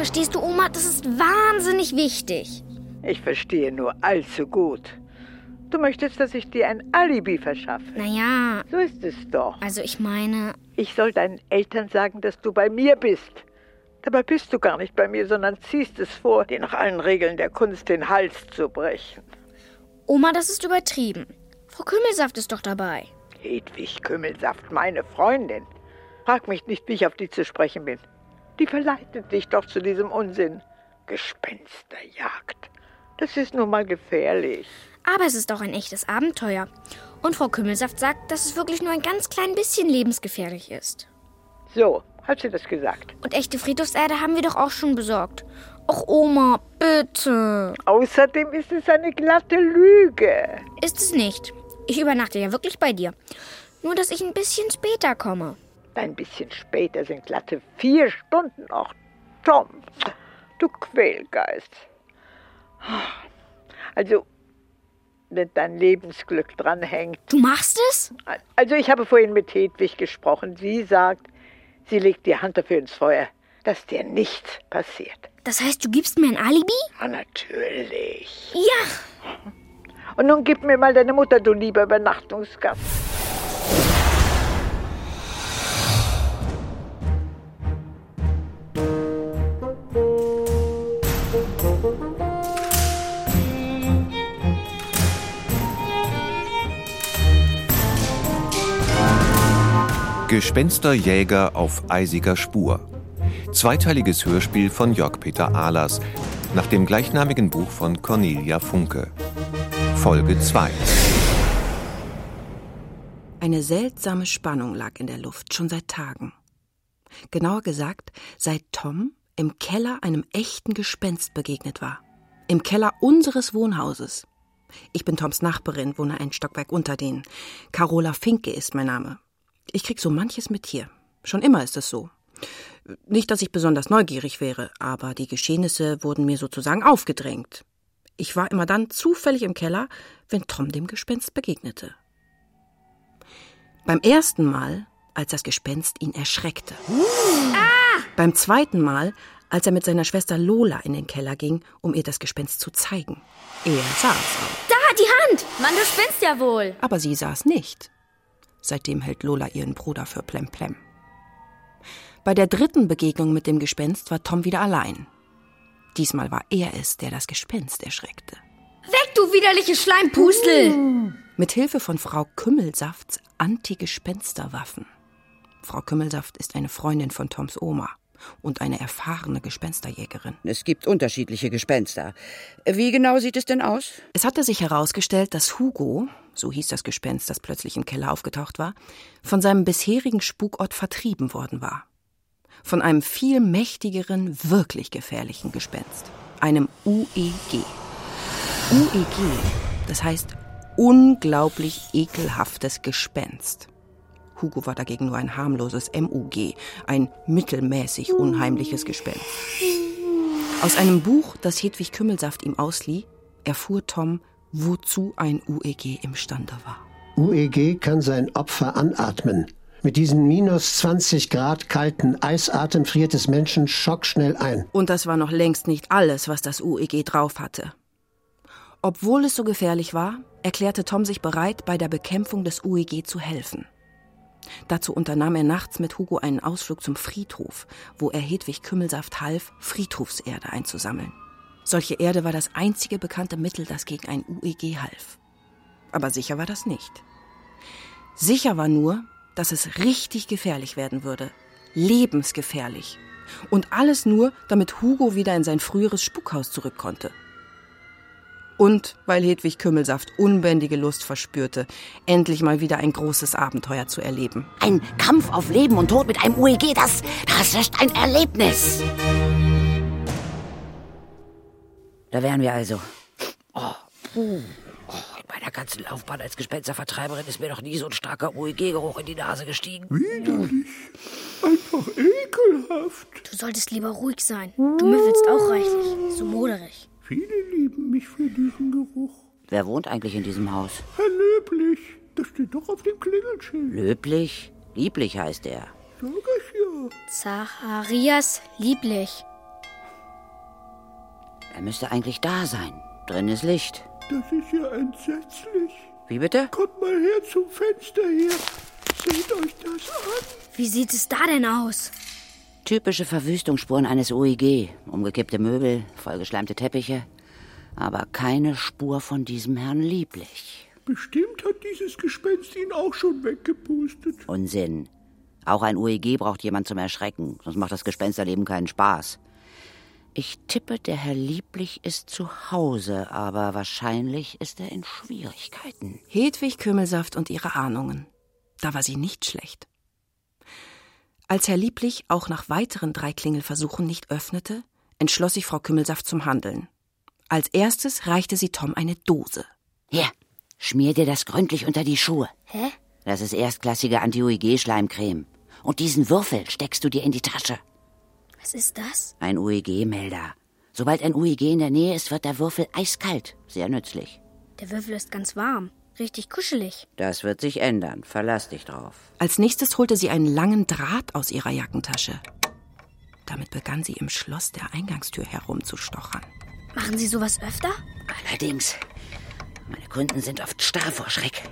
Verstehst du, Oma, das ist wahnsinnig wichtig. Ich verstehe nur allzu gut. Du möchtest, dass ich dir ein Alibi verschaffe. Naja. So ist es doch. Also ich meine. Ich soll deinen Eltern sagen, dass du bei mir bist. Dabei bist du gar nicht bei mir, sondern ziehst es vor, dir nach allen Regeln der Kunst den Hals zu brechen. Oma, das ist übertrieben. Frau Kümmelsaft ist doch dabei. Hedwig Kümmelsaft, meine Freundin. Frag mich nicht, wie ich auf die zu sprechen bin. Die verleitet dich doch zu diesem Unsinn. Gespensterjagd. Das ist nun mal gefährlich. Aber es ist auch ein echtes Abenteuer. Und Frau Kümmelsaft sagt, dass es wirklich nur ein ganz klein bisschen lebensgefährlich ist. So, hat sie das gesagt. Und echte Friedhofserde haben wir doch auch schon besorgt. Och, Oma, bitte. Außerdem ist es eine glatte Lüge. Ist es nicht. Ich übernachte ja wirklich bei dir. Nur, dass ich ein bisschen später komme. Ein bisschen später sind glatte vier Stunden noch. Tom, du Quälgeist. Also, wenn dein Lebensglück dranhängt. Du machst es? Also, ich habe vorhin mit Hedwig gesprochen. Sie sagt, sie legt die Hand dafür ins Feuer, dass dir nichts passiert. Das heißt, du gibst mir ein Alibi? Ja, natürlich. Ja. Und nun gib mir mal deine Mutter, du lieber Übernachtungsgast. Gespensterjäger auf eisiger Spur. Zweiteiliges Hörspiel von Jörg-Peter Ahlers nach dem gleichnamigen Buch von Cornelia Funke. Folge 2. Eine seltsame Spannung lag in der Luft, schon seit Tagen. Genauer gesagt, seit Tom im Keller einem echten Gespenst begegnet war. Im Keller unseres Wohnhauses. Ich bin Toms Nachbarin, wohne ein Stockwerk unter denen. Carola Finke ist mein Name. Ich krieg so manches mit hier. Schon immer ist es so. Nicht, dass ich besonders neugierig wäre, aber die Geschehnisse wurden mir sozusagen aufgedrängt. Ich war immer dann zufällig im Keller, wenn Tom dem Gespenst begegnete. Beim ersten Mal, als das Gespenst ihn erschreckte. Ah! Beim zweiten Mal, als er mit seiner Schwester Lola in den Keller ging, um ihr das Gespenst zu zeigen. Er saß auch. Da, die Hand! Mann, du spinnst ja wohl. Aber sie saß nicht. Seitdem hält Lola ihren Bruder für Plemplem. Bei der dritten Begegnung mit dem Gespenst war Tom wieder allein. Diesmal war er es, der das Gespenst erschreckte. Weg, du widerliche Schleimpustel! Mit Hilfe von Frau Kümmelsafts Anti-Gespensterwaffen. Frau Kümmelsaft ist eine Freundin von Toms Oma und eine erfahrene Gespensterjägerin. Es gibt unterschiedliche Gespenster. Wie genau sieht es denn aus? Es hatte sich herausgestellt, dass Hugo, so hieß das Gespenst, das plötzlich im Keller aufgetaucht war, von seinem bisherigen Spukort vertrieben worden war. Von einem viel mächtigeren, wirklich gefährlichen Gespenst. Einem UEG. UEG, das heißt unglaublich ekelhaftes Gespenst. Hugo war dagegen nur ein harmloses MUG, ein mittelmäßig unheimliches Gespenst. Aus einem Buch, das Hedwig Kümmelsaft ihm auslieh, erfuhr Tom, wozu ein UEG imstande war. UEG kann sein Opfer anatmen. Mit diesen minus 20 Grad kalten Eisatem friert es Menschen schockschnell ein. Und das war noch längst nicht alles, was das UEG drauf hatte. Obwohl es so gefährlich war, erklärte Tom sich bereit, bei der Bekämpfung des UEG zu helfen. Dazu unternahm er nachts mit Hugo einen Ausflug zum Friedhof, wo er Hedwig Kümmelsaft half, Friedhofserde einzusammeln. Solche Erde war das einzige bekannte Mittel, das gegen ein UEG half. Aber sicher war das nicht. Sicher war nur, dass es richtig gefährlich werden würde. Lebensgefährlich. Und alles nur, damit Hugo wieder in sein früheres Spukhaus zurück konnte. Und weil Hedwig Kümmelsaft unbändige Lust verspürte, endlich mal wieder ein großes Abenteuer zu erleben. Ein Kampf auf Leben und Tod mit einem UEG, das, das ist ein Erlebnis. Da wären wir also. Oh, puh. Oh, in meiner ganzen Laufbahn als Gespenstervertreiberin ist mir noch nie so ein starker UEG-Geruch in die Nase gestiegen. Widerlich. Einfach ekelhaft. Du solltest lieber ruhig sein. Du müffelst auch reichlich. So moderig. Viele lieben mich für diesen Geruch. Wer wohnt eigentlich in diesem Haus? Herr Löblich, das steht doch auf dem Klingelschild. Löblich? Lieblich heißt er. Sag ich ja. Zacharias lieblich. Er müsste eigentlich da sein. Drin ist Licht. Das ist ja entsetzlich. Wie bitte? Kommt mal her zum Fenster hier. Seht euch das an. Wie sieht es da denn aus? Typische Verwüstungsspuren eines UEG. Umgekippte Möbel, vollgeschleimte Teppiche. Aber keine Spur von diesem Herrn Lieblich. Bestimmt hat dieses Gespenst ihn auch schon weggepustet. Unsinn. Auch ein UEG braucht jemand zum Erschrecken, sonst macht das Gespensterleben keinen Spaß. Ich tippe, der Herr Lieblich ist zu Hause, aber wahrscheinlich ist er in Schwierigkeiten. Hedwig Kümmelsaft und ihre Ahnungen. Da war sie nicht schlecht. Als Herr Lieblich auch nach weiteren drei Klingelversuchen nicht öffnete, entschloss sich Frau Kümmelsaft zum Handeln. Als erstes reichte sie Tom eine Dose. Hier, schmier dir das gründlich unter die Schuhe. Hä? Das ist erstklassige Anti-UEG-Schleimcreme. Und diesen Würfel steckst du dir in die Tasche. Was ist das? Ein UEG-Melder. Sobald ein UEG in der Nähe ist, wird der Würfel eiskalt. Sehr nützlich. Der Würfel ist ganz warm. Richtig kuschelig. Das wird sich ändern. Verlass dich drauf. Als nächstes holte sie einen langen Draht aus ihrer Jackentasche. Damit begann sie im Schloss der Eingangstür herumzustochern. Machen Sie sowas öfter? Allerdings, meine Kunden sind oft starr vor Schreck.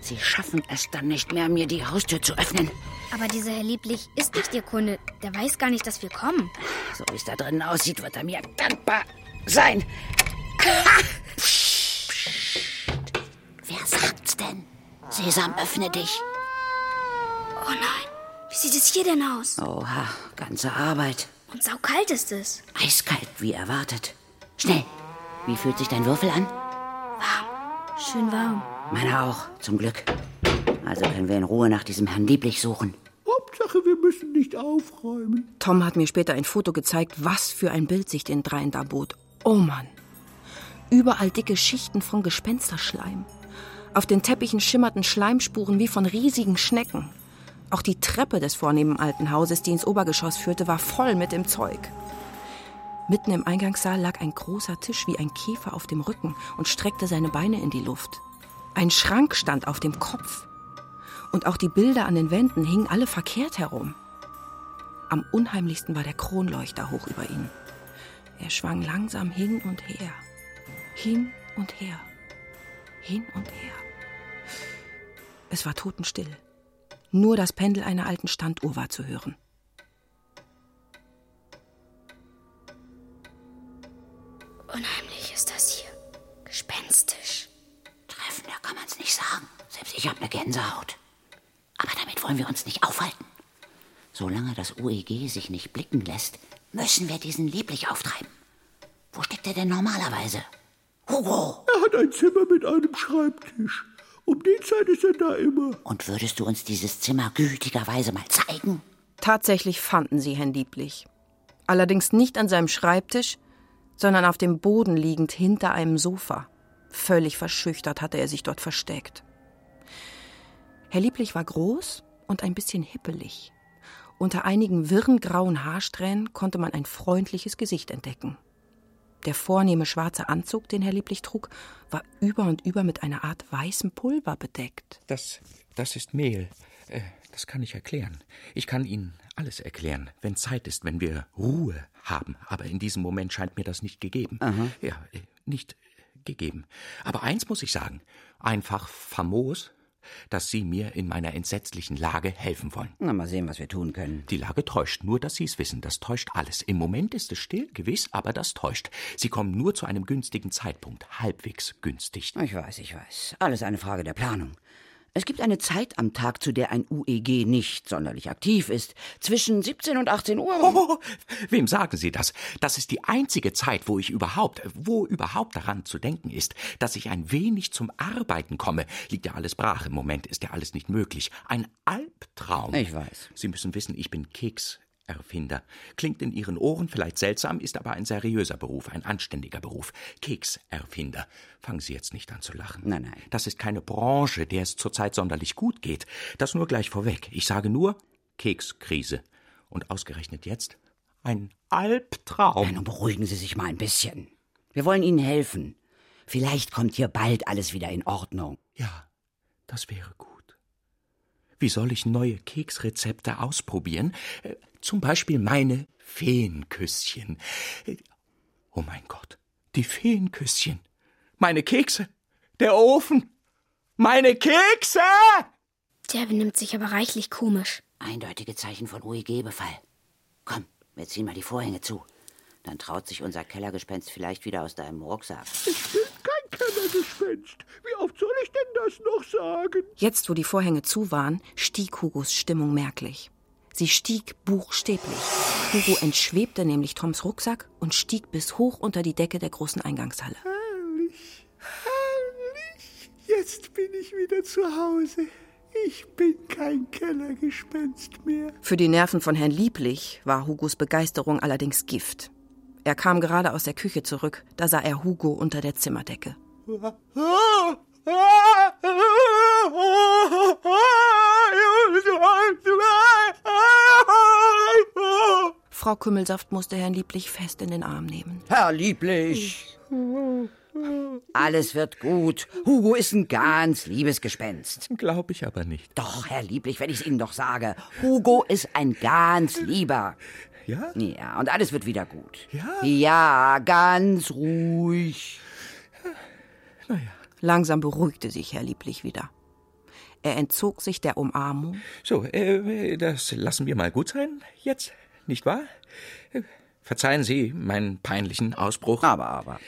Sie schaffen es dann nicht mehr, mir die Haustür zu öffnen. Aber dieser Herr Lieblich ist nicht Ihr Kunde. Der weiß gar nicht, dass wir kommen. So wie es da drinnen aussieht, wird er mir dankbar sein. Wer Sesam, öffne dich. Oh nein. Wie sieht es hier denn aus? Oha, ganze Arbeit. Und saukalt ist es. Eiskalt, wie erwartet. Schnell. Wie fühlt sich dein Würfel an? Schön warm. Meiner auch, zum Glück. Also können wir in Ruhe nach diesem Herrn Lieblich suchen. Hauptsache, wir müssen nicht aufräumen. Tom hat mir später ein Foto gezeigt, was für ein Bild sich den dreien da bot. Oh Mann. Überall dicke Schichten von Gespensterschleim. Auf den Teppichen schimmerten Schleimspuren wie von riesigen Schnecken. Auch die Treppe des vornehmen alten Hauses, die ins Obergeschoss führte, war voll mit dem Zeug. Mitten im Eingangssaal lag ein großer Tisch wie ein Käfer auf dem Rücken und streckte seine Beine in die Luft. Ein Schrank stand auf dem Kopf. Und auch die Bilder an den Wänden hingen alle verkehrt herum. Am unheimlichsten war der Kronleuchter hoch über ihnen. Er schwang langsam hin und her. Hin und her. Hin und her. Es war totenstill. Nur das Pendel einer alten Standuhr war zu hören. Unheimlich ist das hier. Gespenstisch. Treffender kann man's nicht sagen. Selbst ich hab ne Gänsehaut. Aber damit wollen wir uns nicht aufhalten. Solange das UEG sich nicht blicken lässt, müssen wir diesen Lieblich auftreiben. Wo steckt er denn normalerweise? Hugo! Hat ein Zimmer mit einem Schreibtisch. Um die Zeit ist er da immer. Und würdest du uns dieses Zimmer gütigerweise mal zeigen? Tatsächlich fanden sie Herrn Lieblich. Allerdings nicht an seinem Schreibtisch, sondern auf dem Boden liegend hinter einem Sofa. Völlig verschüchtert hatte er sich dort versteckt. Herr Lieblich war groß und ein bisschen hippelig. Unter einigen wirren grauen Haarsträhnen konnte man ein freundliches Gesicht entdecken. Der vornehme schwarze Anzug, den Herr Lieblich trug, war über und über mit einer Art weißem Pulver bedeckt. Das, das ist Mehl. Äh, das kann ich erklären. Ich kann Ihnen alles erklären, wenn Zeit ist, wenn wir Ruhe haben. Aber in diesem Moment scheint mir das nicht gegeben. Ja, äh, nicht gegeben. Aber eins muss ich sagen. Einfach famos, dass Sie mir in meiner entsetzlichen Lage helfen wollen. Na, mal sehen, was wir tun können. Die Lage täuscht, nur dass Sie es wissen, das täuscht alles. Im Moment ist es still, gewiss, aber das täuscht. Sie kommen nur zu einem günstigen Zeitpunkt, halbwegs günstig. Ich weiß, ich weiß. Alles eine Frage der Planung. Es gibt eine Zeit am Tag, zu der ein UEG nicht sonderlich aktiv ist. Zwischen 17 und 18 Uhr. Oh, wem sagen Sie das? Das ist die einzige Zeit, wo ich überhaupt, wo überhaupt daran zu denken ist, dass ich ein wenig zum Arbeiten komme. Liegt ja alles brach. Im Moment ist ja alles nicht möglich. Ein Albtraum. Ich weiß. Sie müssen wissen, ich bin Kekserfinder. Klingt in Ihren Ohren vielleicht seltsam, ist aber ein seriöser Beruf, ein anständiger Beruf. Kekserfinder. Fangen Sie jetzt nicht an zu lachen. Nein, nein. Das ist keine Branche, der es zurzeit sonderlich gut geht. Das nur gleich vorweg. Ich sage nur Kekskrise. Und ausgerechnet jetzt ein Albtraum. Nein, nun beruhigen Sie sich mal ein bisschen. Wir wollen Ihnen helfen. Vielleicht kommt hier bald alles wieder in Ordnung. Ja, das wäre gut. Wie soll ich neue Keksrezepte ausprobieren? Äh, Zum Beispiel meine Feenküsschen. Äh, Oh mein Gott, Die Feenküsschen. Meine Kekse. Der Ofen. Meine Kekse! Der benimmt sich aber reichlich komisch. Eindeutige Zeichen von UEG-Befall. Komm, wir ziehen mal die Vorhänge zu. Dann traut sich unser Kellergespenst vielleicht wieder aus deinem Rucksack. Ich bin kein Kellergespenst. Wie oft soll das noch sagen? Jetzt, wo die Vorhänge zu waren, stieg Hugos Stimmung merklich. Sie stieg buchstäblich. Hugo entschwebte nämlich Toms Rucksack und stieg bis hoch unter die Decke der großen Eingangshalle. Herrlich, herrlich. Jetzt bin ich wieder zu Hause. Ich bin kein Kellergespenst mehr. Für die Nerven von Herrn Lieblich war Hugos Begeisterung allerdings Gift. Er kam gerade aus der Küche zurück, da sah er Hugo unter der Zimmerdecke. Frau Kümmelsaft musste Herrn Lieblich fest in den Arm nehmen. Herr Lieblich! Alles wird gut. Hugo ist ein ganz liebes Gespenst. Glaube ich aber nicht. Doch, Herr Lieblich, wenn ich es Ihnen doch sage. Hugo ist ein ganz lieber. Ja? Ja, und alles wird wieder gut. Ja? Ja, ganz ruhig. Langsam beruhigte sich Herr Lieblich wieder. Er entzog sich der Umarmung, So, äh, das lassen wir mal gut sein jetzt, nicht wahr? Verzeihen Sie meinen peinlichen Ausbruch. Aber, aber.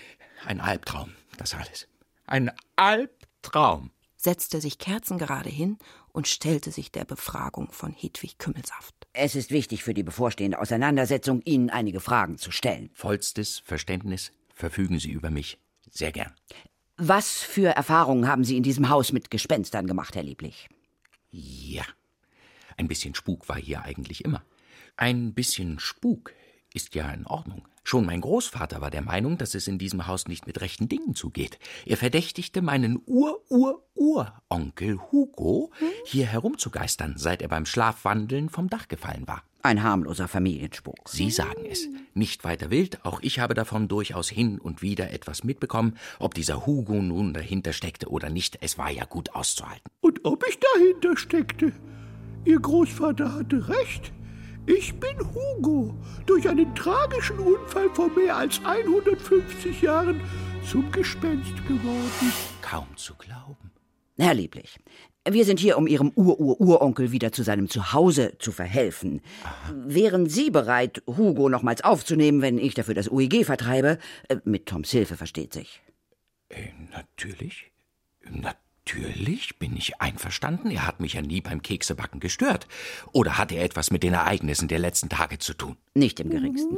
Ein Albtraum, das alles. Ein Albtraum. setzte sich kerzengerade hin und stellte sich der Befragung von Hedwig Kümmelsaft. Es ist wichtig für die bevorstehende Auseinandersetzung, Ihnen einige Fragen zu stellen. Vollstes Verständnis verfügen Sie über mich. Sehr gern. Was für Erfahrungen haben Sie in diesem Haus mit Gespenstern gemacht, Herr Lieblich? Ja. Ein bisschen Spuk war hier eigentlich immer. Ein bisschen Spuk ist ja in Ordnung. Schon mein Großvater war der Meinung, dass es in diesem Haus nicht mit rechten Dingen zugeht. Er verdächtigte meinen Ur-Ur-Uronkel Hugo, hier herumzugeistern, seit er beim Schlafwandeln vom Dach gefallen war. Ein harmloser Familienspuk. Sie sagen es. Nicht weiter wild, auch ich habe davon durchaus hin und wieder etwas mitbekommen. Ob dieser Hugo nun dahinter steckte oder nicht, es war ja gut auszuhalten. Und ob ich dahinter steckte? Ihr Großvater hatte recht. Ich bin Hugo, durch einen tragischen Unfall vor mehr als 150 Jahren zum Gespenst geworden. Kaum zu glauben. Herr Lieblich, wir sind hier, um Ihrem Ur-Ur-Uronkel wieder zu seinem Zuhause zu verhelfen. Wären Sie bereit, Hugo nochmals aufzunehmen, wenn ich dafür das UEG vertreibe? Äh, Mit Toms Hilfe, versteht sich. Äh, natürlich. Natürlich bin ich einverstanden. Er hat mich ja nie beim Keksebacken gestört. Oder hat er etwas mit den Ereignissen der letzten Tage zu tun? Nicht im geringsten.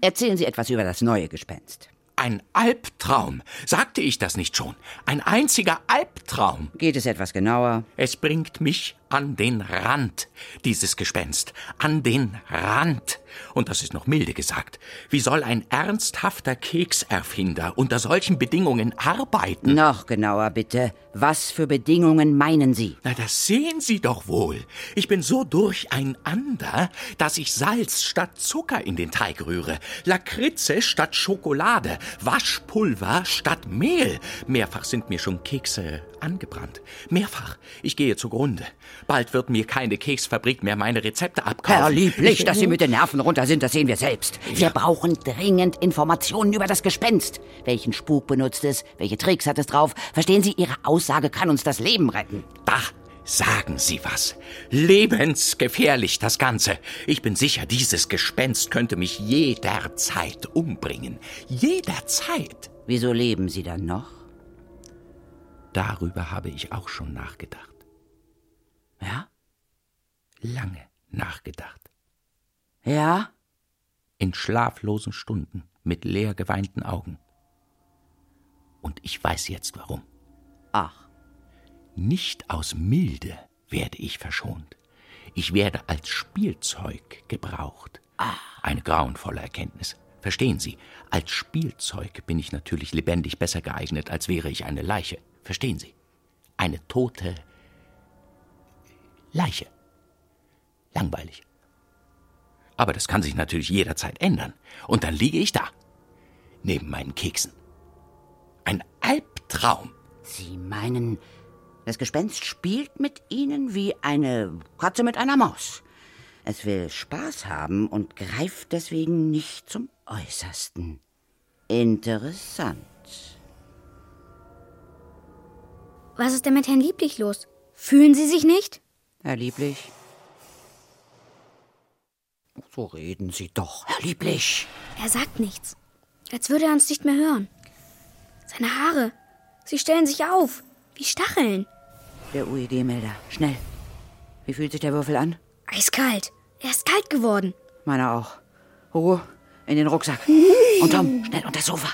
Erzählen Sie etwas über das neue Gespenst. Ein Albtraum. Sagte ich das nicht schon? Ein einziger Albtraum. Geht es etwas genauer? Es bringt mich an den Rand, dieses Gespenst. An den Rand. Und das ist noch milde gesagt. Wie soll ein ernsthafter Kekserfinder unter solchen Bedingungen arbeiten? Noch genauer, bitte. Was für Bedingungen meinen Sie? Na, das sehen Sie doch wohl. Ich bin so durcheinander, dass ich Salz statt Zucker in den Teig rühre, Lakritze statt Schokolade, Waschpulver statt Mehl. Mehrfach sind mir schon Kekse angebrannt. Mehrfach. Ich gehe zugrunde. Bald wird mir keine Keksfabrik mehr meine Rezepte abkaufen. Herr Lieblich, Ich- dass Sie mit den Nerven runter sind, das sehen wir selbst. Wir brauchen dringend Informationen über das Gespenst. Welchen Spuk benutzt es? Welche Tricks hat es drauf? Verstehen Sie, Ihre Aussage kann uns das Leben retten. Da sagen Sie was. Lebensgefährlich das Ganze. Ich bin sicher, dieses Gespenst könnte mich jederzeit umbringen. Jederzeit. Wieso leben Sie dann noch? Darüber habe ich auch schon nachgedacht. Ja? Lange nachgedacht. Ja? In schlaflosen Stunden mit leer geweinten Augen. Und ich weiß jetzt warum. Ach, Nicht aus Milde werde ich verschont. Ich werde als Spielzeug gebraucht. Eine grauenvolle Erkenntnis. Verstehen Sie, als Spielzeug bin ich natürlich lebendig besser geeignet, als wäre ich eine Leiche. Verstehen Sie? Eine tote Leiche. Langweilig. Aber das kann sich natürlich jederzeit ändern. Und dann liege ich da. Neben meinen Keksen. Ein Albtraum. Sie meinen, das Gespenst spielt mit Ihnen wie eine Katze mit einer Maus. Es will Spaß haben und greift deswegen nicht zum Äußersten. Interessant. Was ist denn mit Herrn Lieblich los? Fühlen Sie sich nicht? Herr Lieblich? So reden Sie doch, Herr Lieblich. Er sagt nichts. Als würde er uns nicht mehr hören. Seine Haare, sie stellen sich auf, wie Stacheln. Der UEG-Melder, schnell. Wie fühlt sich der Würfel an? Eiskalt. Er ist kalt geworden. Meiner auch. Hugo, in den Rucksack. Und Tom, schnell unter das Sofa.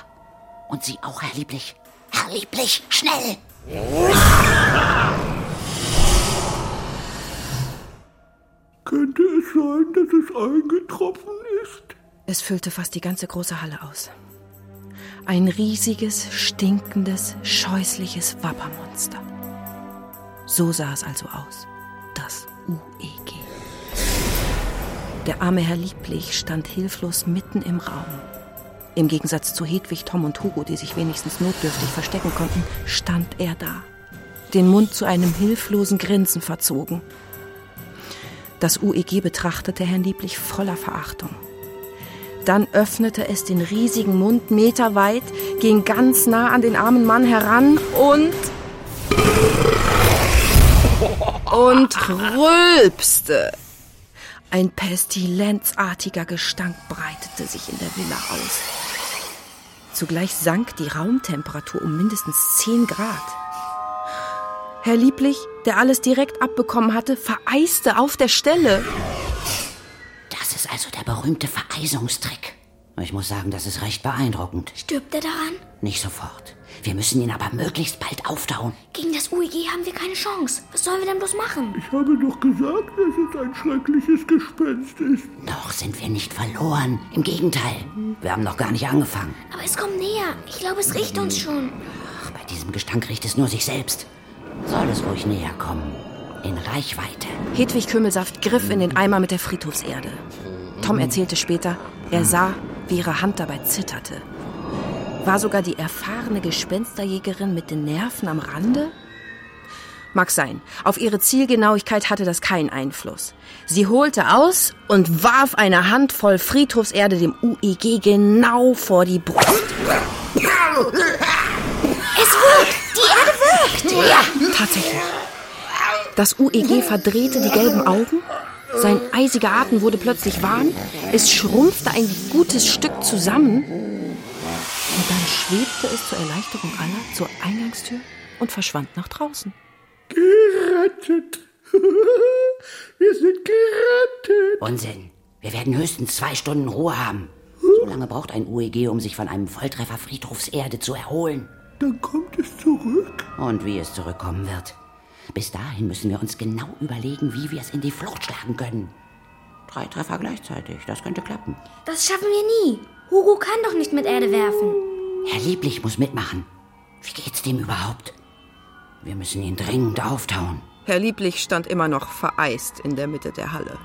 Und Sie auch, Herr Lieblich. Herr Lieblich, schnell! Könnte es sein, dass es eingetroffen ist? Es füllte fast die ganze große Halle aus. Ein riesiges, stinkendes, scheußliches Wappermonster. So sah es also aus. Das UEG. Der arme Herr Lieblich stand hilflos mitten im Raum. Im Gegensatz zu Hedwig, Tom und Hugo, die sich wenigstens notdürftig verstecken konnten, stand er da, den Mund zu einem hilflosen Grinsen verzogen. Das UEG betrachtete Herrn Lieblich voller Verachtung. Dann öffnete es den riesigen Mund meterweit, ging ganz nah an den armen Mann heran und. und rülpste. Ein pestilenzartiger Gestank breitete sich in der Villa aus. Zugleich sank die Raumtemperatur um mindestens 10 Grad. Herr Lieblich, der alles direkt abbekommen hatte, vereiste auf der Stelle. Das ist also der berühmte Vereisungstrick. Ich muss sagen, das ist recht beeindruckend. Stirbt er daran? Nicht sofort. Wir müssen ihn aber möglichst bald auftauen. Gegen das UEG haben wir keine Chance. Was sollen wir denn bloß machen? Ich habe doch gesagt, dass es ein schreckliches Gespenst ist. Noch sind wir nicht verloren. Im Gegenteil. Wir haben noch gar nicht angefangen. Aber es kommt näher. Ich glaube, es riecht uns schon. Ach, bei diesem Gestank riecht es nur sich selbst. Soll es ruhig näher kommen. In Reichweite. Hedwig Kümmelsaft griff in den Eimer mit der Friedhofserde. Tom erzählte später, er sah, wie ihre Hand dabei zitterte. War sogar die erfahrene Gespensterjägerin mit den Nerven am Rande? Mag sein. Auf ihre Zielgenauigkeit hatte das keinen Einfluss. Sie holte aus und warf eine Handvoll Friedhofserde dem UEG genau vor die Brust. Es wirkt! Die Erde wirkt! Ja, tatsächlich. Das UEG verdrehte die gelben Augen. Sein eisiger Atem wurde plötzlich warm. Es schrumpfte ein gutes Stück zusammen. Und dann schwebte es zur Erleichterung aller zur Eingangstür und verschwand nach draußen. Gerettet! Wir sind gerettet! Unsinn. Wir werden höchstens zwei Stunden Ruhe haben. So lange braucht ein UEG, um sich von einem Volltreffer Friedhofserde zu erholen. Dann kommt es zurück. Und wie es zurückkommen wird. Bis dahin müssen wir uns genau überlegen, wie wir es in die Flucht schlagen können. Drei Treffer gleichzeitig, das könnte klappen. Das schaffen wir nie. Hugo kann doch nicht mit Erde werfen. Herr Lieblich muss mitmachen. Wie geht's dem überhaupt? Wir müssen ihn dringend auftauen. Herr Lieblich stand immer noch vereist in der Mitte der Halle.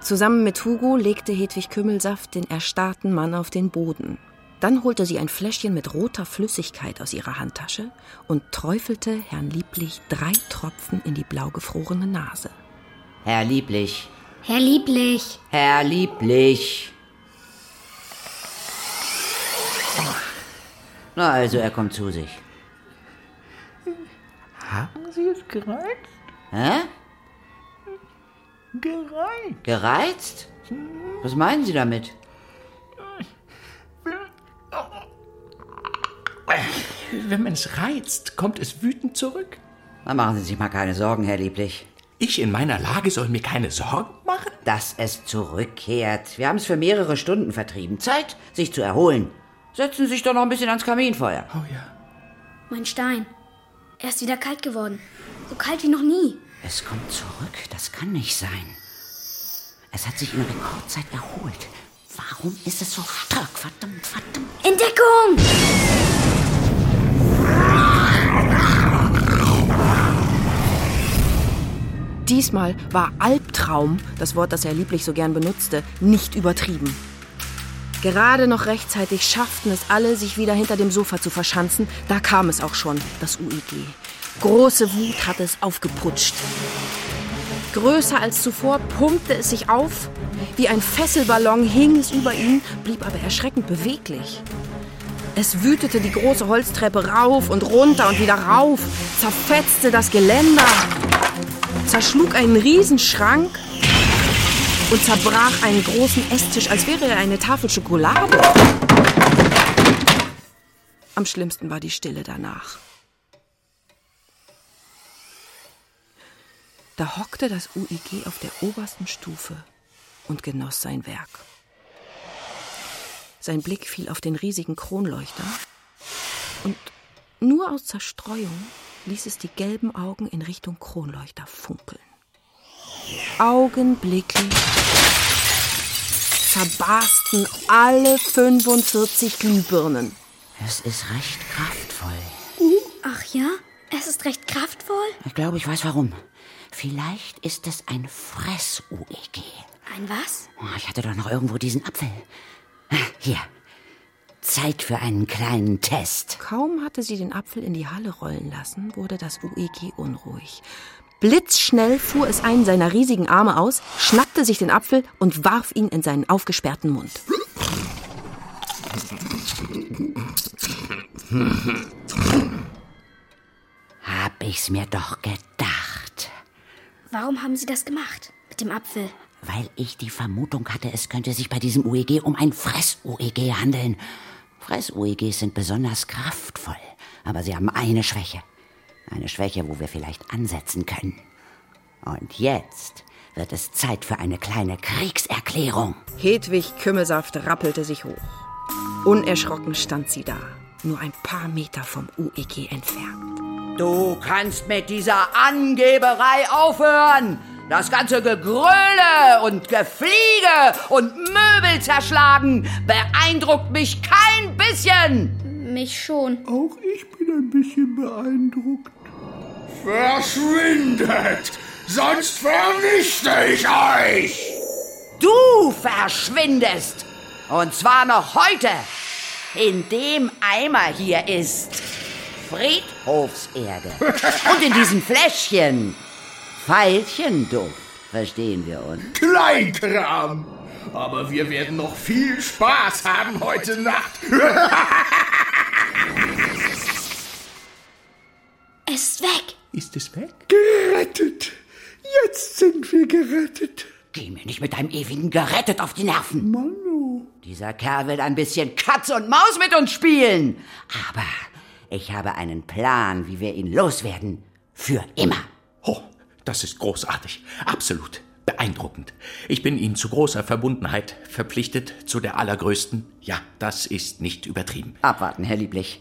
Zusammen mit Hugo legte Hedwig Kümmelsaft den erstarrten Mann auf den Boden. Dann holte sie ein Fläschchen mit roter Flüssigkeit aus ihrer Handtasche und träufelte Herrn Lieblich drei Tropfen in die blau gefrorene Nase. Herr Lieblich. Herr Lieblich. Herr Lieblich. Na also, er kommt zu sich. Haben Sie es gereizt? Hä? Gereizt? Gereizt? Was meinen Sie damit? Wenn man es reizt, kommt es wütend zurück. Na, machen Sie sich mal keine Sorgen, Herr Lieblich. Ich in meiner Lage soll mir keine Sorgen machen? Dass es zurückkehrt. Wir haben es für mehrere Stunden vertrieben. Zeit, sich zu erholen. Setzen Sie sich doch noch ein bisschen ans Kaminfeuer. Oh ja. Mein Stein. Er ist wieder kalt geworden. So kalt wie noch nie. Es kommt zurück. Das kann nicht sein. Es hat sich in Rekordzeit erholt. Warum ist es so stark? Verdammt, verdammt. Entdeckung! Diesmal war Albtraum, das Wort, das er lieblich so gern benutzte, nicht übertrieben. Gerade noch rechtzeitig schafften es alle, sich wieder hinter dem Sofa zu verschanzen. Da kam es auch schon, das UEG. Große Wut hatte es aufgeputscht. Größer als zuvor pumpte es sich auf. Wie ein Fesselballon hing es über ihn, blieb aber erschreckend beweglich. Es wütete die große Holztreppe rauf und runter und wieder rauf, zerfetzte das Geländer, zerschlug einen Riesenschrank und zerbrach einen großen Esstisch, als wäre er eine Tafel Schokolade. Am schlimmsten war die Stille danach. Da hockte das UIG auf der obersten Stufe und genoss sein Werk. Sein Blick fiel auf den riesigen Kronleuchter und nur aus Zerstreuung ließ es die gelben Augen in Richtung Kronleuchter funkeln. Augenblicklich zerbarsten alle 45 Glühbirnen. Es ist recht kraftvoll. Ach ja? Es ist recht kraftvoll? Ich glaube, ich weiß warum. Vielleicht ist es ein Fress-UEG. Ein was? Oh, ich hatte doch noch irgendwo diesen Apfel. Hier. Zeit für einen kleinen Test. Kaum hatte sie den Apfel in die Halle rollen lassen, wurde das UEG unruhig. Blitzschnell fuhr es einen seiner riesigen Arme aus, schnappte sich den Apfel und warf ihn in seinen aufgesperrten Mund. Hab ich's mir doch gedacht. Warum haben Sie das gemacht? Mit dem Apfel? Weil ich die Vermutung hatte, es könnte sich bei diesem UEG um ein Fress-UEG handeln. Fress-UEGs sind besonders kraftvoll, aber sie haben eine Schwäche. Eine Schwäche, wo wir vielleicht ansetzen können. Und jetzt wird es Zeit für eine kleine Kriegserklärung. Hedwig Kümmelsaft rappelte sich hoch. Unerschrocken stand sie da, nur ein paar Meter vom UEG entfernt. Du kannst mit dieser Angeberei aufhören. Das ganze Gegröle und Gefliege und Möbel zerschlagen beeindruckt mich kein bisschen. Mich schon. Auch ich bin ein bisschen beeindruckt. Verschwindet! Sonst vernichte ich euch! Du verschwindest. Und zwar noch heute. In dem Eimer hier ist Friedhofserde. Und in diesem Fläschchen Veilchenduft. Verstehen wir uns? Kleinkram! Aber wir werden noch viel Spaß haben heute Nacht. Es ist weg. Ist es weg? Gerettet! Jetzt sind wir gerettet. Geh mir nicht mit deinem ewigen Gerettet auf die Nerven. Manu. Dieser Kerl will ein bisschen Katz und Maus mit uns spielen. Aber ich habe einen Plan, wie wir ihn loswerden. Für immer. Oh, das ist großartig. Absolut beeindruckend. Ich bin Ihnen zu großer Verbundenheit verpflichtet, zu der allergrößten. Ja, das ist nicht übertrieben. Abwarten, Herr Lieblich.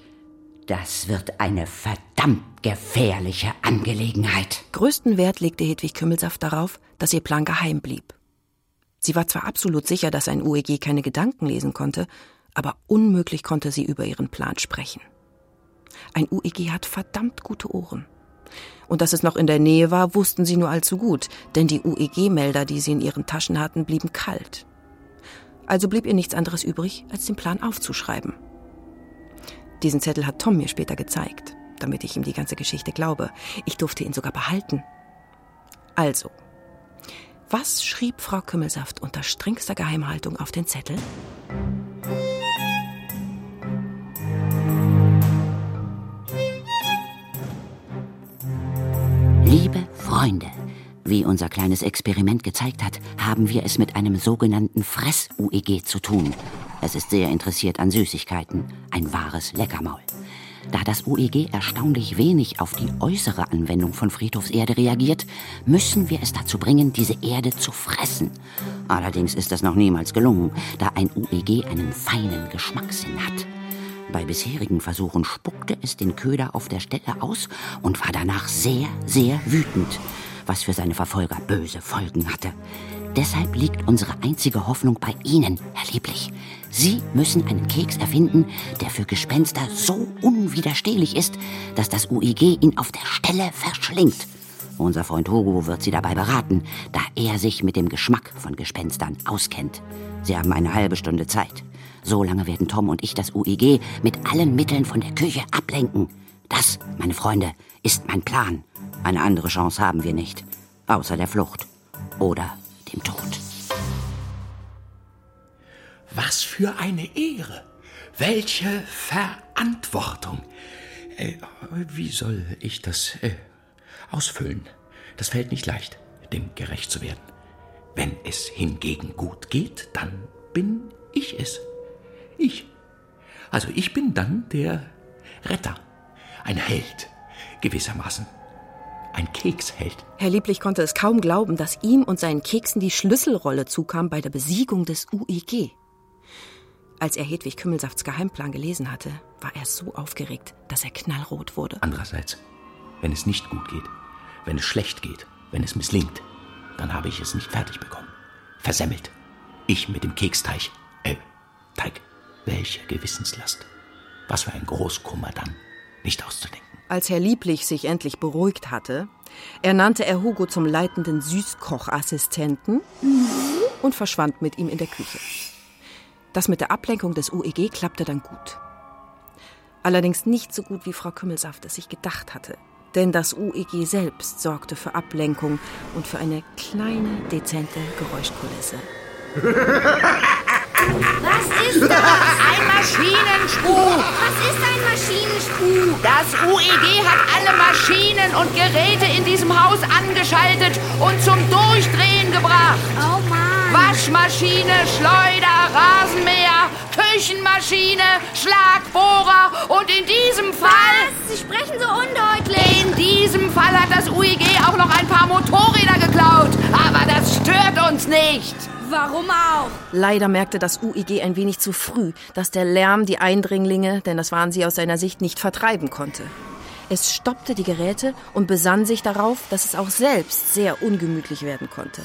Das wird eine verdammt gefährliche Angelegenheit. Größten Wert legte Hedwig Kümmelsaft darauf, dass ihr Plan geheim blieb. Sie war zwar absolut sicher, dass ein UEG keine Gedanken lesen konnte, aber unmöglich konnte sie über ihren Plan sprechen. Ein UEG hat verdammt gute Ohren. Und dass es noch in der Nähe war, wussten sie nur allzu gut, denn die UEG-Melder, die sie in ihren Taschen hatten, blieben kalt. Also blieb ihr nichts anderes übrig, als den Plan aufzuschreiben. Diesen Zettel hat Tom mir später gezeigt, damit ich ihm die ganze Geschichte glaube. Ich durfte ihn sogar behalten. Also, was schrieb Frau Kümmelsaft unter strengster Geheimhaltung auf den Zettel? Liebe Freunde, wie unser kleines Experiment gezeigt hat, haben wir es mit einem sogenannten Fress-UEG zu tun. Es ist sehr interessiert an Süßigkeiten, ein wahres Leckermaul. Da das UEG erstaunlich wenig auf die äußere Anwendung von Friedhofserde reagiert, müssen wir es dazu bringen, diese Erde zu fressen. Allerdings ist das noch niemals gelungen, da ein UEG einen feinen Geschmackssinn hat. Bei bisherigen Versuchen spuckte es den Köder auf der Stelle aus und war danach sehr, sehr wütend, was für seine Verfolger böse Folgen hatte. Deshalb liegt unsere einzige Hoffnung bei Ihnen, Herr Lieblich. Sie müssen einen Keks erfinden, der für Gespenster so unwiderstehlich ist, dass das UEG ihn auf der Stelle verschlingt. Unser Freund Hugo wird Sie dabei beraten, da er sich mit dem Geschmack von Gespenstern auskennt. Sie haben eine halbe Stunde Zeit. So lange werden Tom und ich das UEG mit allen Mitteln von der Küche ablenken. Das, meine Freunde, ist mein Plan. Eine andere Chance haben wir nicht. Außer der Flucht. Oder dem Tod. Was für eine Ehre. Welche Verantwortung! Äh, wie soll ich das äh, ausfüllen? Das fällt nicht leicht, dem gerecht zu werden. Wenn es hingegen gut geht, dann bin ich es. Ich. Also ich bin dann der Retter. Ein Held, gewissermaßen. Ein Keksheld. Herr Lieblich konnte es kaum glauben, dass ihm und seinen Keksen die Schlüsselrolle zukam bei der Besiegung des UEG. Als er Hedwig Kümmelsafts Geheimplan gelesen hatte, war er so aufgeregt, dass er knallrot wurde. Andererseits, wenn es nicht gut geht, wenn es schlecht geht, wenn es misslingt, dann habe ich es nicht fertig bekommen. Versemmelt. Ich mit dem Keksteig. Äh, Teig. Welche Gewissenslast. Was für ein Großkummer dann. Nicht auszudenken. Als Herr Lieblich sich endlich beruhigt hatte, ernannte er Hugo zum leitenden Süßkochassistenten und verschwand mit ihm in der Küche. Das mit der Ablenkung des UEG klappte dann gut. Allerdings nicht so gut, wie Frau Kümmelsaft es sich gedacht hatte. Denn das UEG selbst sorgte für Ablenkung und für eine kleine, dezente Geräuschkulisse. Was ist das? Ein Maschinenspuk! Was ist ein Maschinenspuk? Das UEG hat alle Maschinen und Geräte in diesem Haus angeschaltet und zum Durchdrehen gebracht. Oh Mann. Waschmaschine, Schleuder, Rasenmäher, Küchenmaschine, Schlagbohrer und in diesem Fall... Was? Sie sprechen so undeutlich. In diesem Fall hat das UEG auch noch ein paar Motorräder geklaut. Aber das stört uns nicht. Warum auch? Leider merkte das UEG ein wenig zu früh, dass der Lärm die Eindringlinge, denn das waren sie aus seiner Sicht, nicht vertreiben konnte. Es stoppte die Geräte und besann sich darauf, dass es auch selbst sehr ungemütlich werden konnte.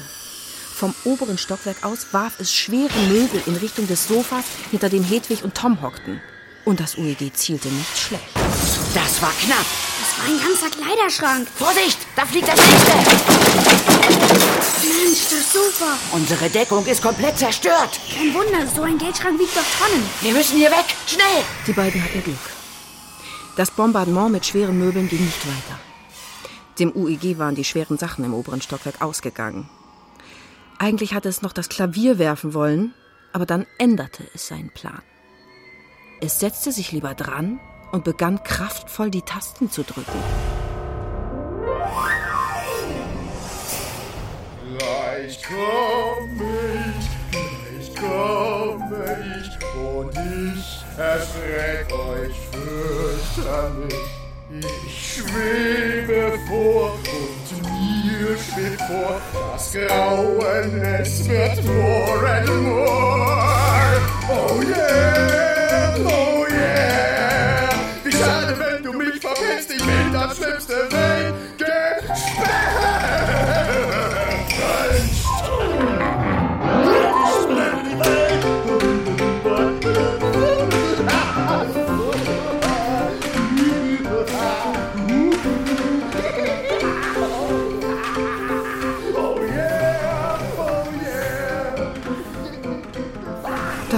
Vom oberen Stockwerk aus warf es schwere Möbel in Richtung des Sofas, hinter dem Hedwig und Tom hockten. Und das UEG zielte nicht schlecht. Das war knapp. Das war ein ganzer Kleiderschrank. Vorsicht, da fliegt das nächste. Mensch, das Sofa. Unsere Deckung ist komplett zerstört. Kein Wunder, so ein Geldschrank wiegt doch Tonnen. Wir müssen hier weg. Schnell. Die beiden hatten Glück. Das Bombardement mit schweren Möbeln ging nicht weiter. Dem UEG waren die schweren Sachen im oberen Stockwerk ausgegangen. Eigentlich hatte es noch das Klavier werfen wollen, aber dann änderte es seinen Plan. Es setzte sich lieber dran und begann kraftvoll die Tasten zu drücken. Gleich komm ich, gleich komm ich, und ich erschreck euch fürchterlich. Ich schwebe vor und mir schwebt vor das Grauen, es wird more and more. Oh yeah, oh yeah. Wie schade, wenn du mich verpisst, ich bin das schlimmste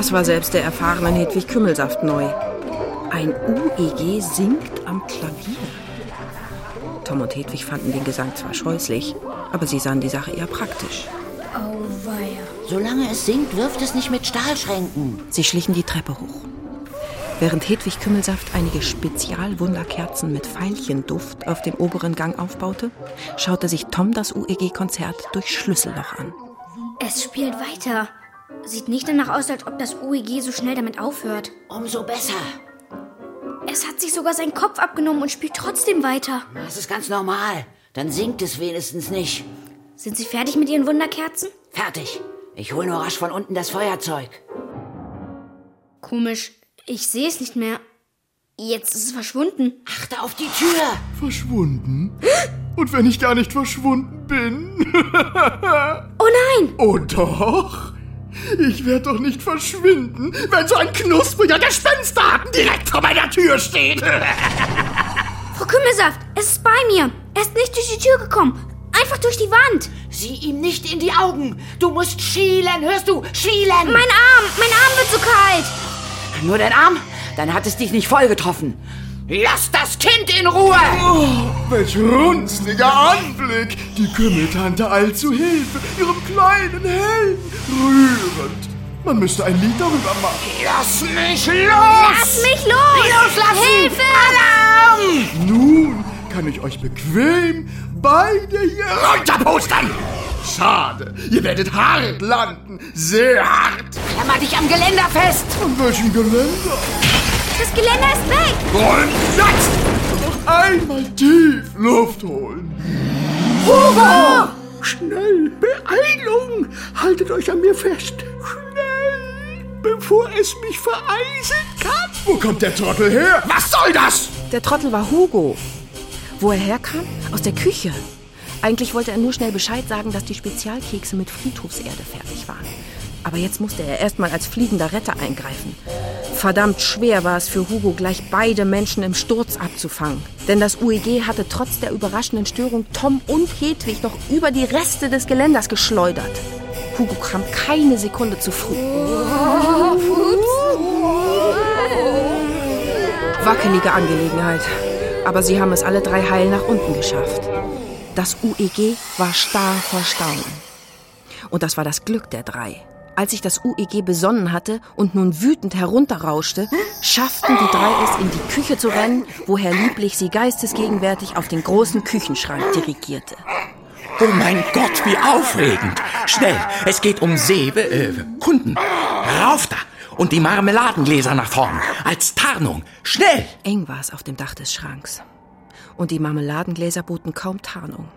Das war selbst der erfahrenen Hedwig Kümmelsaft neu. Ein UEG singt am Klavier. Tom und Hedwig fanden den Gesang zwar scheußlich, aber sie sahen die Sache eher praktisch. Auweia. Solange es singt, wirft es nicht mit Stahlschränken. Sie schlichen die Treppe hoch. Während Hedwig Kümmelsaft einige Spezialwunderkerzen mit Veilchenduft auf dem oberen Gang aufbaute, schaute sich Tom das UEG-Konzert durch Schlüsselloch an. Es spielt weiter. Sieht nicht danach aus, als ob das UEG so schnell damit aufhört. Umso besser. Es hat sich sogar seinen Kopf abgenommen und spielt trotzdem weiter. Das ist ganz normal. Dann singt es wenigstens nicht. Sind Sie fertig mit Ihren Wunderkerzen? Fertig. Ich hole nur rasch von unten das Feuerzeug. Komisch. Ich sehe es nicht mehr. Jetzt ist es verschwunden. Achte auf die Tür. Verschwunden? Und wenn ich gar nicht verschwunden bin? Oh nein! oh doch! Ich werde doch nicht verschwinden, wenn so ein knuspriger Gespensterhaken direkt vor meiner Tür steht. Frau Kümmelsaft, es ist bei mir. Er ist nicht durch die Tür gekommen. Einfach durch die Wand. Sieh ihm nicht in die Augen. Du musst schielen, hörst du? Schielen. Mein Arm, mein Arm wird so kalt. Nur dein Arm? Dann hat es dich nicht voll getroffen. Lass das Kind in Ruhe! Oh, welch runzliger Anblick! Die Kümmeltante eilt zu Hilfe, ihrem kleinen Helden. Rührend. Man müsste ein Lied darüber machen. Lass mich los! Lass mich los! Loslassen! Hilfe! Alarm! Nun kann ich euch bequem beide hier runterpostern. Schade, ihr werdet hart landen. Sehr hart. Klammer dich am Geländer fest! An welchem Geländer? Das Geländer ist weg! Und jetzt noch einmal tief Luft holen. Schnell, Beeilung! Haltet euch an mir fest. Schnell, bevor es mich vereisen kann. Wo kommt der Trottel her? Was soll das? Der Trottel war Hugo. Wo er herkam? Aus der Küche. Eigentlich wollte er nur schnell Bescheid sagen, dass die Spezialkekse mit Friedhofserde fertig waren. Aber jetzt musste er erstmal als fliegender Retter eingreifen. Verdammt schwer war es für Hugo, gleich beide Menschen im Sturz abzufangen. Denn das UEG hatte trotz der überraschenden Störung Tom und Hedwig noch über die Reste des Geländers geschleudert. Hugo kam keine Sekunde zu früh. Wackelige Angelegenheit. Aber sie haben es alle drei heil nach unten geschafft. Das UEG war starr vor Staunen. Und das war das Glück der drei. Als sich das UEG besonnen hatte und nun wütend herunterrauschte, schafften die drei es, in die Küche zu rennen, wo Herr Lieblich sie geistesgegenwärtig auf den großen Küchenschrank dirigierte. Oh mein Gott, wie aufregend! Schnell, es geht um Sebe, äh, Kunden. Rauf da! Und die Marmeladengläser nach vorn. Als Tarnung. Schnell! Eng war es auf dem Dach des Schranks. Und die Marmeladengläser boten kaum Tarnung.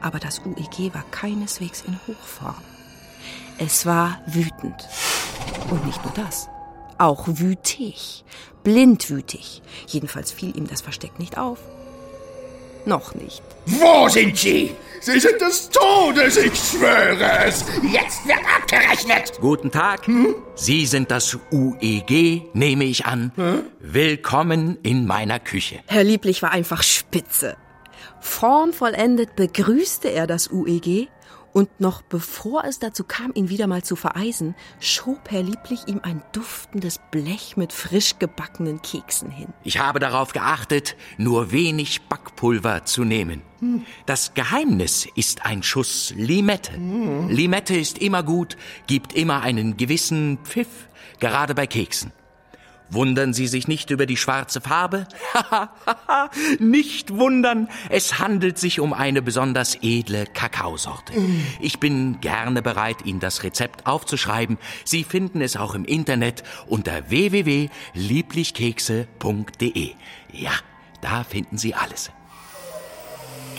Aber das UEG war keineswegs in Hochform. Es war wütend. Und nicht nur das. Auch wütig. Blindwütig. Jedenfalls fiel ihm das Versteck nicht auf. Noch nicht. Wo sind Sie? Sie sind des Todes, ich schwöre es. Jetzt wird abgerechnet. Guten Tag. Sie sind das UEG, nehme ich an. Willkommen in meiner Küche. Herr Lieblich war einfach spitze. Formvollendet begrüßte er das UEG und noch bevor es dazu kam, ihn wieder mal zu vereisen, schob Herr Lieblich ihm ein duftendes Blech mit frisch gebackenen Keksen hin. Ich habe darauf geachtet, nur wenig Backpulver zu nehmen. Das Geheimnis ist ein Schuss Limette. Limette ist immer gut, gibt immer einen gewissen Pfiff, gerade bei Keksen. Wundern Sie sich nicht über die schwarze Farbe? nicht wundern, es handelt sich um eine besonders edle Kakaosorte. Ich bin gerne bereit, Ihnen das Rezept aufzuschreiben. Sie finden es auch im Internet unter www.lieblichkekse.de. Ja, da finden Sie alles.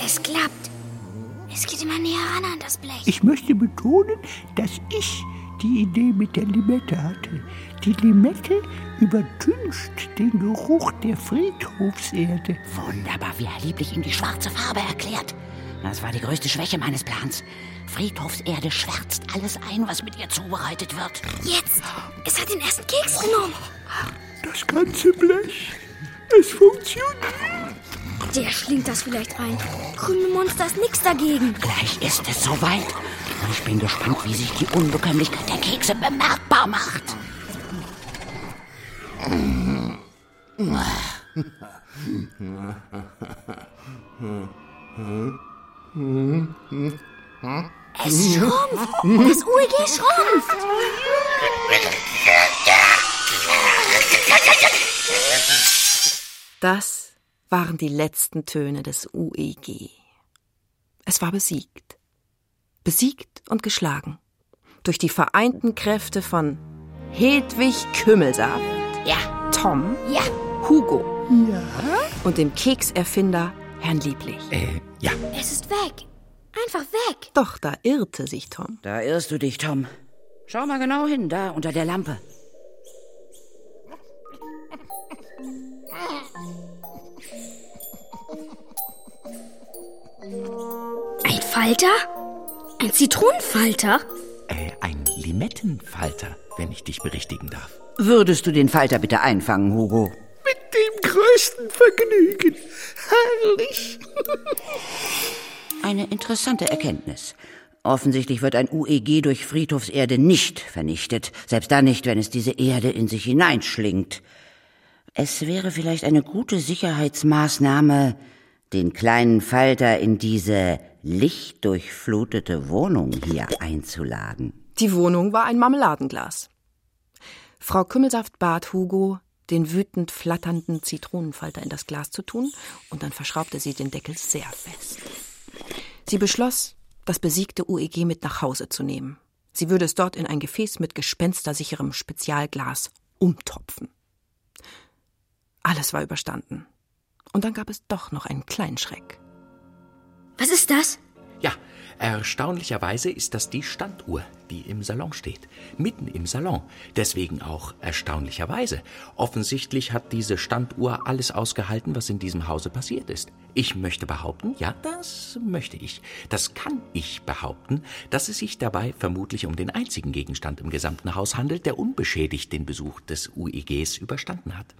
Es klappt. Es geht immer näher ran an das Blech. Ich möchte betonen, dass ich die Idee mit der Limette hatte. Die Limette übertüncht den Geruch der Friedhofserde. Wunderbar, wie Herr Lieblich ihm die schwarze Farbe erklärt. Das war die größte Schwäche meines Plans. Friedhofserde schwärzt alles ein, was mit ihr zubereitet wird. Jetzt! Es hat den ersten Keks genommen. Das ganze Blech. Es funktioniert. Der schlingt das vielleicht ein. Grüne Monster ist nix dagegen. Gleich ist es soweit. Ich bin gespannt, wie sich die Unbekömmlichkeit der Kekse bemerkbar macht. Es schrumpft. Das UEG schrumpft. Das waren die letzten Töne des UEG. Es war besiegt. Besiegt und geschlagen. Durch die vereinten Kräfte von Hedwig Kümmelsaft, Ja, Tom, ja. Hugo und dem Kekserfinder Herrn Lieblich. Äh, ja. Es ist weg. Einfach weg. Doch da irrte sich Tom. Da irrst du dich, Tom. Schau mal genau hin, da unter der Lampe. Ein Falter? Ein Zitronenfalter? Äh, ein Limettenfalter, wenn ich dich berichtigen darf. Würdest du den Falter bitte einfangen, Hugo? Mit dem größten Vergnügen. Herrlich. Eine interessante Erkenntnis. Offensichtlich wird ein UEG durch Friedhofserde nicht vernichtet, selbst dann nicht, wenn es diese Erde in sich hineinschlingt. Es wäre vielleicht eine gute Sicherheitsmaßnahme, den kleinen Falter in diese lichtdurchflutete Wohnung hier einzuladen. Die Wohnung war ein Marmeladenglas. Frau Kümmelsaft bat Hugo, den wütend flatternden Zitronenfalter in das Glas zu tun, und dann verschraubte sie den Deckel sehr fest. Sie beschloss, das besiegte UEG mit nach Hause zu nehmen. Sie würde es dort in ein Gefäß mit gespenstersicherem Spezialglas umtopfen. Alles war überstanden. Und dann gab es doch noch einen kleinen Schreck. Was ist das? Ja, erstaunlicherweise ist das die Standuhr, die im Salon steht. Mitten im Salon. Deswegen auch erstaunlicherweise. Offensichtlich hat diese Standuhr alles ausgehalten, was in diesem Hause passiert ist. Ich möchte behaupten, ja, das möchte ich, das kann ich behaupten, dass es sich dabei vermutlich um den einzigen Gegenstand im gesamten Haus handelt, der unbeschädigt den Besuch des UEGs überstanden hat.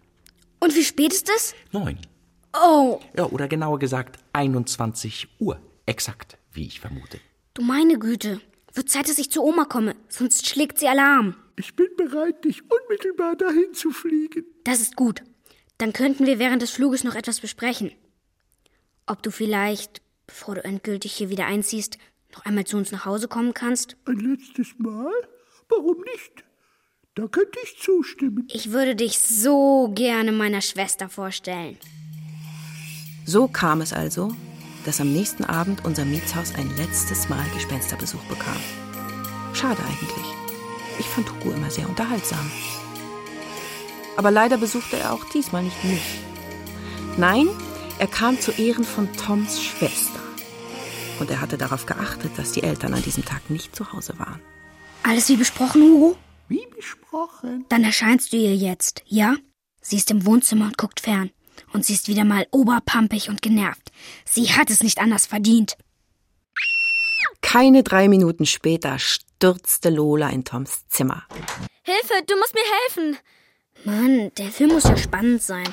Und wie spät ist es? Neun. Oh. Ja, oder genauer gesagt 21 Uhr. Exakt, wie ich vermute. Du meine Güte. Wird Zeit, dass ich zu Oma komme, sonst schlägt sie Alarm. Ich bin bereit, dich unmittelbar dahin zu fliegen. Das ist gut. Dann könnten wir während des Fluges noch etwas besprechen. Ob du vielleicht, bevor du endgültig hier wieder einziehst, noch einmal zu uns nach Hause kommen kannst? Ein letztes Mal? Warum nicht? Da könnte ich zustimmen. Ich würde dich so gerne meiner Schwester vorstellen. So kam es also, dass am nächsten Abend unser Mietshaus ein letztes Mal Gespensterbesuch bekam. Schade eigentlich. Ich fand Hugo immer sehr unterhaltsam. Aber leider besuchte er auch diesmal nicht mich. Nein, er kam zu Ehren von Toms Schwester. Und er hatte darauf geachtet, dass die Eltern an diesem Tag nicht zu Hause waren. Alles wie besprochen, Hugo? Wie besprochen? Dann erscheinst du ihr jetzt, ja? Sie ist im Wohnzimmer und guckt fern. Und sie ist wieder mal oberpampig und genervt. Sie hat es nicht anders verdient. Keine drei Minuten später stürzte Lola in Toms Zimmer. Hilfe, du musst mir helfen. Mann, der Film muss ja spannend sein.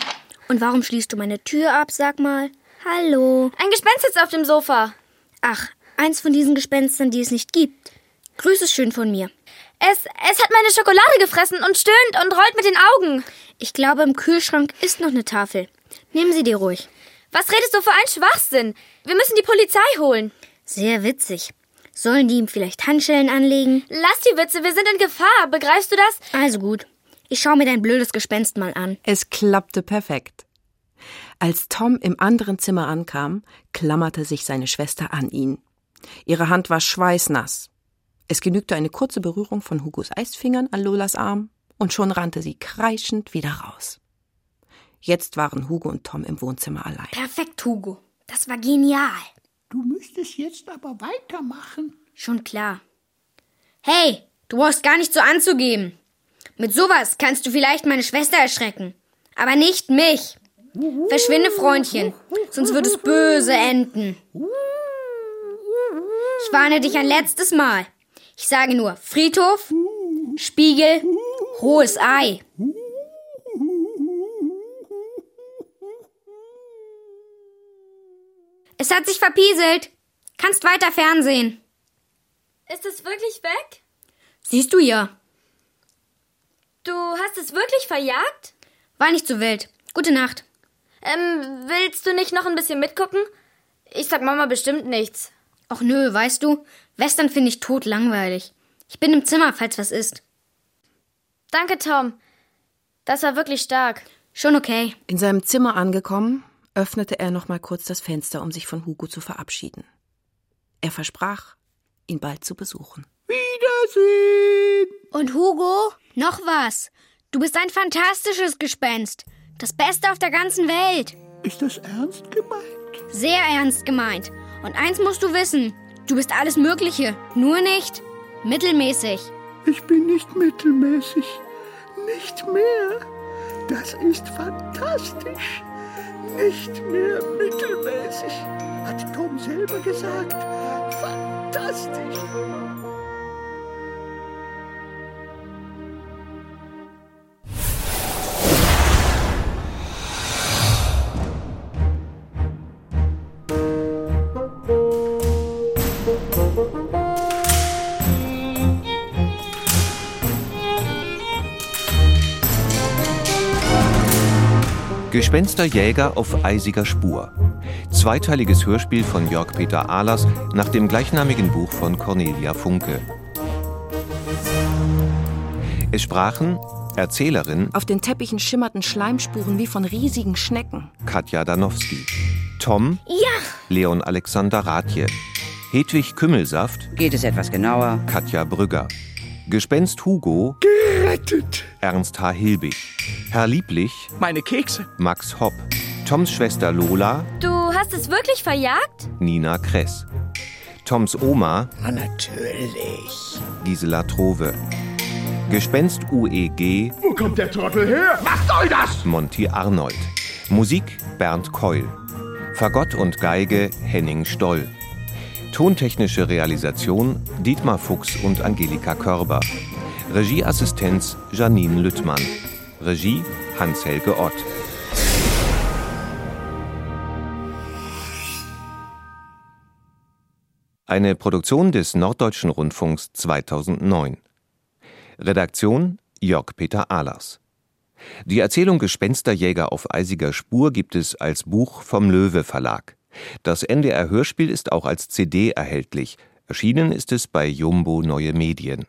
Und warum schließt du meine Tür ab, sag mal? Hallo. Ein Gespenst sitzt auf dem Sofa. Ach, eins von diesen Gespenstern, die es nicht gibt. Grüß es schön von mir. Es, es hat meine Schokolade gefressen und stöhnt und rollt mit den Augen. Ich glaube, im Kühlschrank ist noch eine Tafel. Nehmen Sie die ruhig. Was redest du für einen Schwachsinn? Wir müssen die Polizei holen. Sehr witzig. Sollen die ihm vielleicht Handschellen anlegen? Lass die Witze, wir sind in Gefahr. Begreifst du das? Also gut. Ich schaue mir dein blödes Gespenst mal an. Es klappte perfekt. Als Tom im anderen Zimmer ankam, klammerte sich seine Schwester an ihn. Ihre Hand war schweißnass. Es genügte eine kurze Berührung von Hugos Eisfingern an Lolas Arm, und schon rannte sie kreischend wieder raus. Jetzt waren Hugo und Tom im Wohnzimmer allein. Perfekt, Hugo. Das war genial. Du müsstest jetzt aber weitermachen. Schon klar. Hey, du brauchst gar nicht so anzugeben. Mit sowas kannst du vielleicht meine Schwester erschrecken. Aber nicht mich. Verschwinde, Freundchen, sonst wird es böse enden. Ich warne dich ein letztes Mal. Ich sage nur Friedhof, Spiegel, hohes Ei. Es hat sich verpieselt. Kannst weiter fernsehen. Ist es wirklich weg? Siehst du ja. Du hast es wirklich verjagt? War nicht so wild. Gute Nacht. Ähm, willst du nicht noch ein bisschen mitgucken? Ich sag Mama bestimmt nichts. Ach nö, weißt du, Western finde ich tot langweilig. Ich bin im Zimmer, falls was ist. Danke, Tom. Das war wirklich stark. Schon okay. In seinem Zimmer angekommen, öffnete er noch mal kurz das Fenster, um sich von Hugo zu verabschieden. Er versprach, ihn bald zu besuchen. Wiedersehen! Und Hugo, noch was. Du bist ein fantastisches Gespenst. Das Beste auf der ganzen Welt. Ist das ernst gemeint? Sehr ernst gemeint. Und eins musst du wissen. Du bist alles Mögliche, nur nicht mittelmäßig. Ich bin nicht mittelmäßig. Nicht mehr. Das ist fantastisch. Nicht mehr mittelmäßig, hat Tom selber gesagt. Fantastisch. Gespensterjäger auf eisiger Spur. Zweiteiliges Hörspiel von Jörg Peter Ahlers nach dem gleichnamigen Buch von Cornelia Funke. Es sprachen Erzählerin Auf den Teppichen schimmerten Schleimspuren wie von riesigen Schnecken. Katja Danowski, Tom Ja, Leon Alexander Rathje, Hedwig Kümmelsaft Geht es etwas genauer? Katja Brügger, Gespenst Hugo Gerettet. Ernst H. Hilbig, Herr Lieblich? Meine Kekse. Max Hopp, Toms Schwester Lola? Du hast es wirklich verjagt? Nina Kress, Toms Oma? Na, natürlich. Gisela Trove, Gespenst UEG Wo kommt der Trottel her? Was soll das? Monty Arnold, Musik Bernd Keul, Fagott und Geige Henning Stoll, Tontechnische Realisation Dietmar Fuchs und Angelika Körber, Regieassistenz Janine Lüttmann, Regie Hans-Helge Ott. Eine Produktion des Norddeutschen Rundfunks 2009. Redaktion Jörg Peter Ahlers. Die Erzählung Gespensterjäger auf eisiger Spur gibt es als Buch vom Löwe Verlag. Das NDR Hörspiel ist auch als CD erhältlich. Erschienen ist es bei Jumbo Neue Medien.